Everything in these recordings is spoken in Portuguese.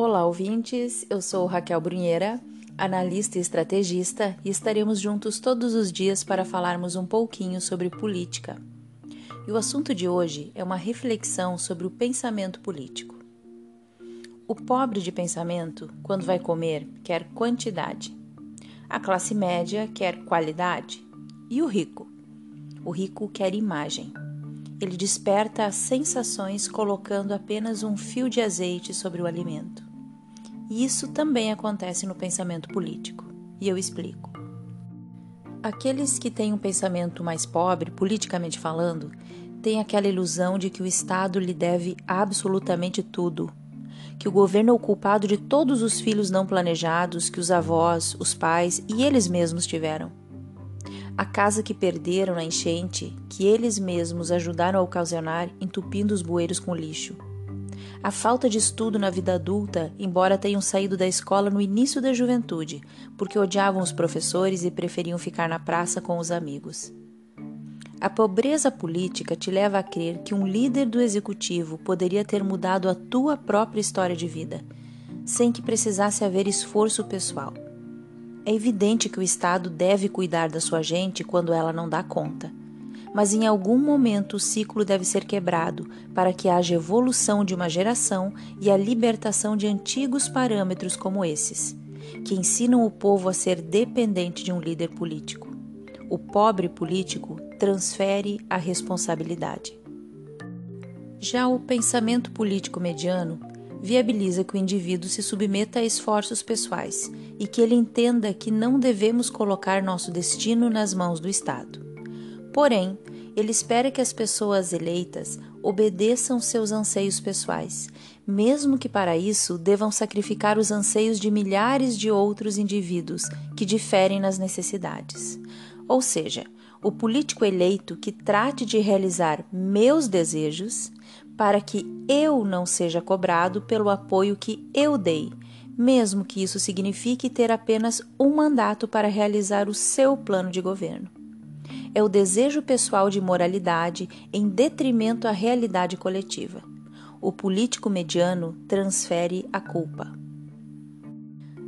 Olá, ouvintes. Eu sou Raquel Brunheira, analista e estrategista, e estaremos juntos todos os dias para falarmos um pouquinho sobre política. E o assunto de hoje é uma reflexão sobre o pensamento político. O pobre de pensamento, quando vai comer, quer quantidade. A classe média quer qualidade. E o rico? O rico quer imagem. Ele desperta as sensações colocando apenas um fio de azeite sobre o alimento. E isso também acontece no pensamento político. E eu explico. Aqueles que têm um pensamento mais pobre, politicamente falando, têm aquela ilusão de que o Estado lhe deve absolutamente tudo, que o governo é o culpado de todos os filhos não planejados que os avós, os pais e eles mesmos tiveram a casa que perderam na enchente, que eles mesmos ajudaram a ocasionar, entupindo os bueiros com lixo. A falta de estudo na vida adulta, embora tenham saído da escola no início da juventude, porque odiavam os professores e preferiam ficar na praça com os amigos. A pobreza política te leva a crer que um líder do executivo poderia ter mudado a tua própria história de vida, sem que precisasse haver esforço pessoal. É evidente que o Estado deve cuidar da sua gente quando ela não dá conta. Mas em algum momento o ciclo deve ser quebrado para que haja evolução de uma geração e a libertação de antigos parâmetros como esses, que ensinam o povo a ser dependente de um líder político. O pobre político transfere a responsabilidade. Já o pensamento político mediano viabiliza que o indivíduo se submeta a esforços pessoais e que ele entenda que não devemos colocar nosso destino nas mãos do Estado. Porém, ele espera que as pessoas eleitas obedeçam seus anseios pessoais, mesmo que para isso devam sacrificar os anseios de milhares de outros indivíduos que diferem nas necessidades. Ou seja, o político eleito que trate de realizar meus desejos para que eu não seja cobrado pelo apoio que eu dei, mesmo que isso signifique ter apenas um mandato para realizar o seu plano de governo. É o desejo pessoal de moralidade em detrimento à realidade coletiva. O político mediano transfere a culpa.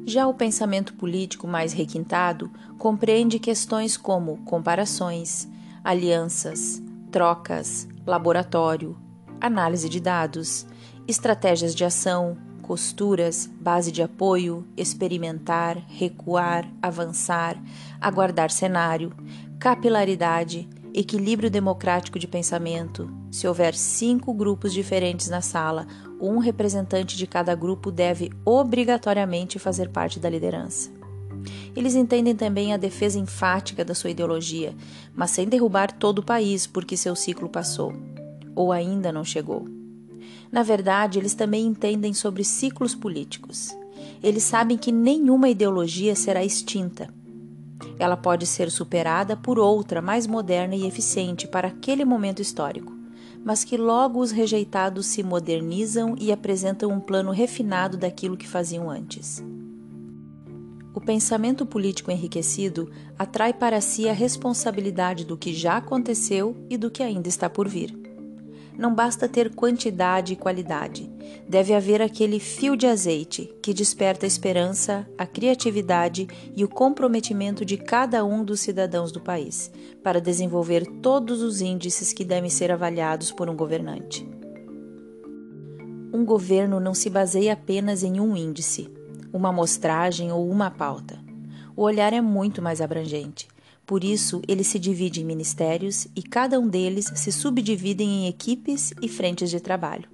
Já o pensamento político mais requintado compreende questões como comparações, alianças, trocas, laboratório, análise de dados, estratégias de ação, costuras, base de apoio, experimentar, recuar, avançar, aguardar cenário, capilaridade, equilíbrio democrático de pensamento. Se houver cinco grupos diferentes na sala, um representante de cada grupo deve obrigatoriamente fazer parte da liderança. Eles entendem também a defesa enfática da sua ideologia, mas sem derrubar todo o país porque seu ciclo passou ou ainda não chegou. Na verdade, eles também entendem sobre ciclos políticos. Eles sabem que nenhuma ideologia será extinta. Ela pode ser superada por outra mais moderna e eficiente para aquele momento histórico, mas que logo os rejeitados se modernizam e apresentam um plano refinado daquilo que faziam antes. O pensamento político enriquecido atrai para si a responsabilidade do que já aconteceu e do que ainda está por vir não basta ter quantidade e qualidade. Deve haver aquele fio de azeite que desperta a esperança, a criatividade e o comprometimento de cada um dos cidadãos do país para desenvolver todos os índices que devem ser avaliados por um governante. Um governo não se baseia apenas em um índice, uma amostragem ou uma pauta. O olhar é muito mais abrangente por isso, ele se divide em ministérios e cada um deles se subdividem em equipes e frentes de trabalho.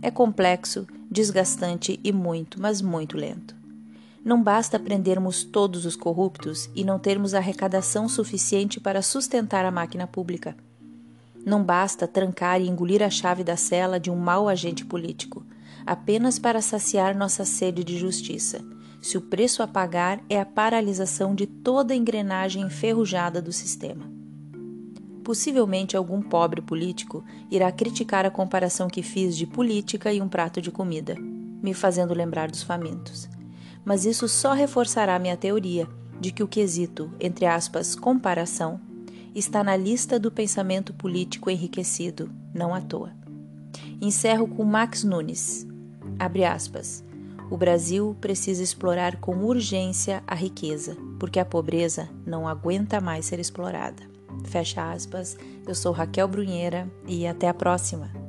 É complexo, desgastante e muito, mas muito lento. Não basta prendermos todos os corruptos e não termos arrecadação suficiente para sustentar a máquina pública. Não basta trancar e engolir a chave da cela de um mau agente político, apenas para saciar nossa sede de justiça se o preço a pagar é a paralisação de toda a engrenagem enferrujada do sistema. Possivelmente algum pobre político irá criticar a comparação que fiz de política e um prato de comida, me fazendo lembrar dos famintos. Mas isso só reforçará minha teoria de que o quesito, entre aspas, comparação, está na lista do pensamento político enriquecido, não à toa. Encerro com Max Nunes. Abre aspas. O Brasil precisa explorar com urgência a riqueza, porque a pobreza não aguenta mais ser explorada. Fecha aspas. Eu sou Raquel Brunheira e até a próxima.